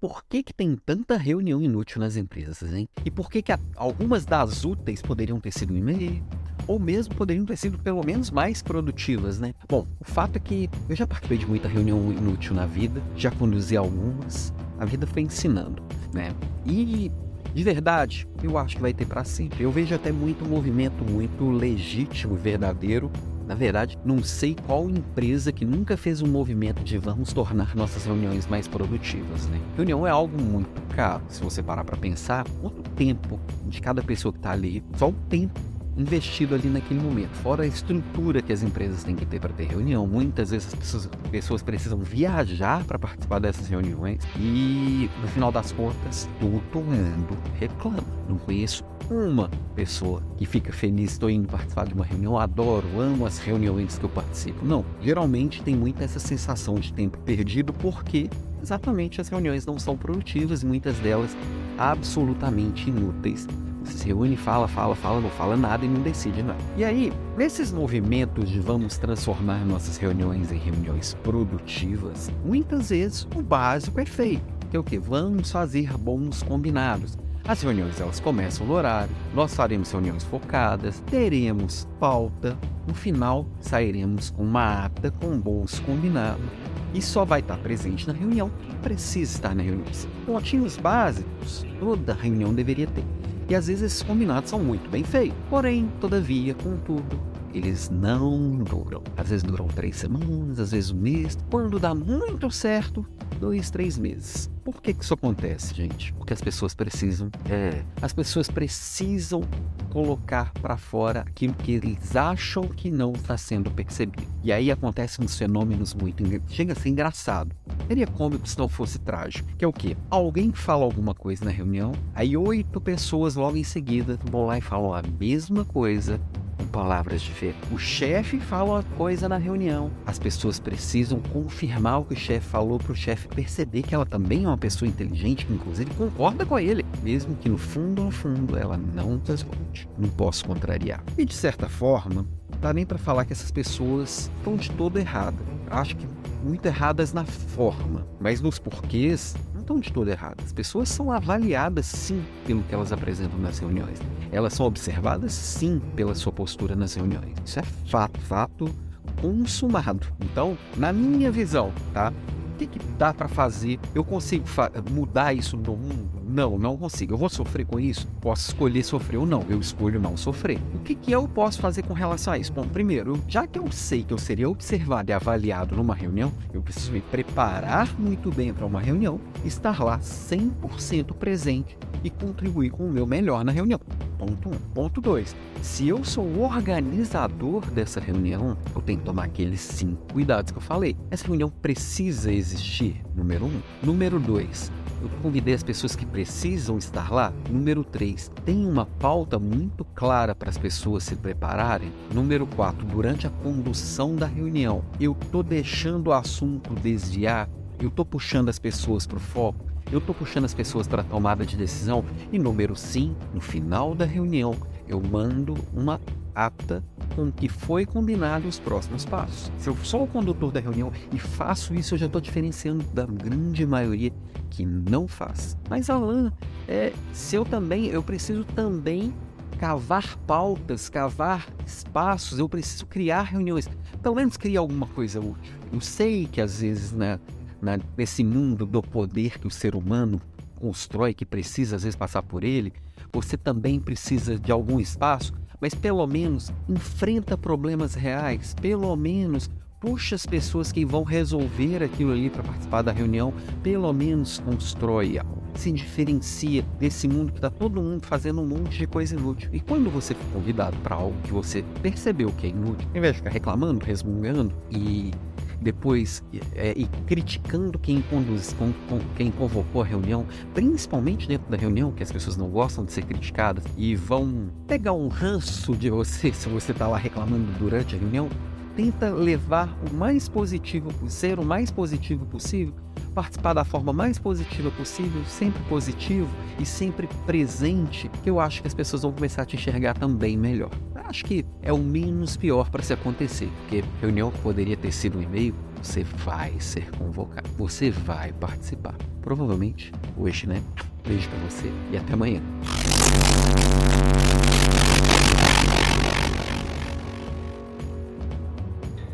por que, que tem tanta reunião inútil nas empresas, hein? E por que, que algumas das úteis poderiam ter sido e-mail, ou mesmo poderiam ter sido pelo menos mais produtivas, né? Bom, o fato é que eu já participei de muita reunião inútil na vida, já conduzi algumas, a vida foi ensinando, né? E de verdade, eu acho que vai ter para sempre. Eu vejo até muito movimento muito legítimo verdadeiro. Na verdade, não sei qual empresa que nunca fez um movimento de vamos tornar nossas reuniões mais produtivas, né? Reunião é algo muito caro. Se você parar para pensar, quanto tempo de cada pessoa que está ali, só o tempo investido ali naquele momento. Fora a estrutura que as empresas têm que ter para ter reunião. Muitas vezes as pessoas, precisam viajar para participar dessas reuniões e, no final das contas, todo mundo reclama. Não conheço uma pessoa que fica feliz, estou indo participar de uma reunião, adoro, amo as reuniões que eu participo. Não, geralmente tem muita essa sensação de tempo perdido porque exatamente as reuniões não são produtivas, muitas delas absolutamente inúteis se reúne, fala, fala, fala, não fala nada e não decide nada. E aí, nesses movimentos de vamos transformar nossas reuniões em reuniões produtivas, muitas vezes o básico é feito, que é o que? Vamos fazer bons combinados. As reuniões elas começam no horário, nós faremos reuniões focadas, teremos pauta, no final sairemos com uma ata com bons combinados e só vai estar presente na reunião quem precisa estar na reunião. Pontinhos básicos toda reunião deveria ter. E às vezes esses combinados são muito bem feitos. Porém, todavia, contudo, eles não duram. Às vezes duram três semanas, às vezes um mês. Quando dá muito certo, dois, três meses. Por que, que isso acontece, gente? Porque as pessoas precisam, é, as pessoas precisam colocar para fora aquilo que eles acham que não está sendo percebido. E aí acontecem uns fenômenos muito chega a ser engraçado. Seria cômico se não fosse trágico. Que é o quê? Alguém fala alguma coisa na reunião, aí oito pessoas logo em seguida vão lá e falam a mesma coisa palavras diferentes. O chefe fala uma coisa na reunião. As pessoas precisam confirmar o que o chefe falou para o chefe perceber que ela também é uma pessoa inteligente, que inclusive concorda com ele, mesmo que no fundo, no fundo, ela não responde. Não posso contrariar. E de certa forma, dá nem para falar que essas pessoas estão de todo erradas. Acho que muito erradas na forma, mas nos porquês estão de todo erradas. As pessoas são avaliadas sim pelo que elas apresentam nas reuniões. Elas são observadas sim pela sua postura nas reuniões. Isso é fato, fato consumado. Então, na minha visão, tá? Que, que dá para fazer? Eu consigo fa mudar isso no mundo? Não, não consigo. Eu vou sofrer com isso? Posso escolher sofrer ou não. Eu escolho não sofrer. O que, que eu posso fazer com relação a isso? Bom, primeiro, já que eu sei que eu seria observado e avaliado numa reunião, eu preciso me preparar muito bem para uma reunião, estar lá 100% presente e contribuir com o meu melhor na reunião. Ponto 1. Um. Ponto 2. Se eu sou o organizador dessa reunião, eu tenho que tomar aqueles cinco cuidados que eu falei. Essa reunião precisa existir, número 1. Um. Número 2 eu convidei as pessoas que precisam estar lá. Número 3, tem uma pauta muito clara para as pessoas se prepararem. Número 4, durante a condução da reunião, eu estou deixando o assunto desviar, eu estou puxando as pessoas para o foco, eu estou puxando as pessoas para tomada de decisão. E número 5, no final da reunião, eu mando uma ata com que foi combinado os próximos passos. Se eu sou o condutor da reunião e faço isso, eu já estou diferenciando da grande maioria que não faz. Mas Alan, é, se eu também, eu preciso também cavar pautas, cavar espaços, eu preciso criar reuniões. Pelo menos criar alguma coisa útil. Eu sei que às vezes né, na, nesse mundo do poder que o ser humano constrói, que precisa às vezes passar por ele, você também precisa de algum espaço mas pelo menos enfrenta problemas reais, pelo menos puxa as pessoas que vão resolver aquilo ali para participar da reunião, pelo menos constrói algo. Se diferencia desse mundo que está todo mundo fazendo um monte de coisa inútil. E quando você for convidado para algo que você percebeu que é inútil, ao invés de ficar reclamando, resmungando e depois é, e criticando quem conduz, com, com, quem convocou a reunião, principalmente dentro da reunião, que as pessoas não gostam de ser criticadas e vão pegar um ranço de você se você está lá reclamando durante a reunião, tenta levar o mais positivo, ser o mais positivo possível, participar da forma mais positiva possível, sempre positivo e sempre presente, que eu acho que as pessoas vão começar a te enxergar também melhor. acho que é o menos pior para se acontecer, porque reunião poderia ter sido um e-mail, você vai ser convocado, você vai participar. Provavelmente hoje, né? Beijo para você e até amanhã.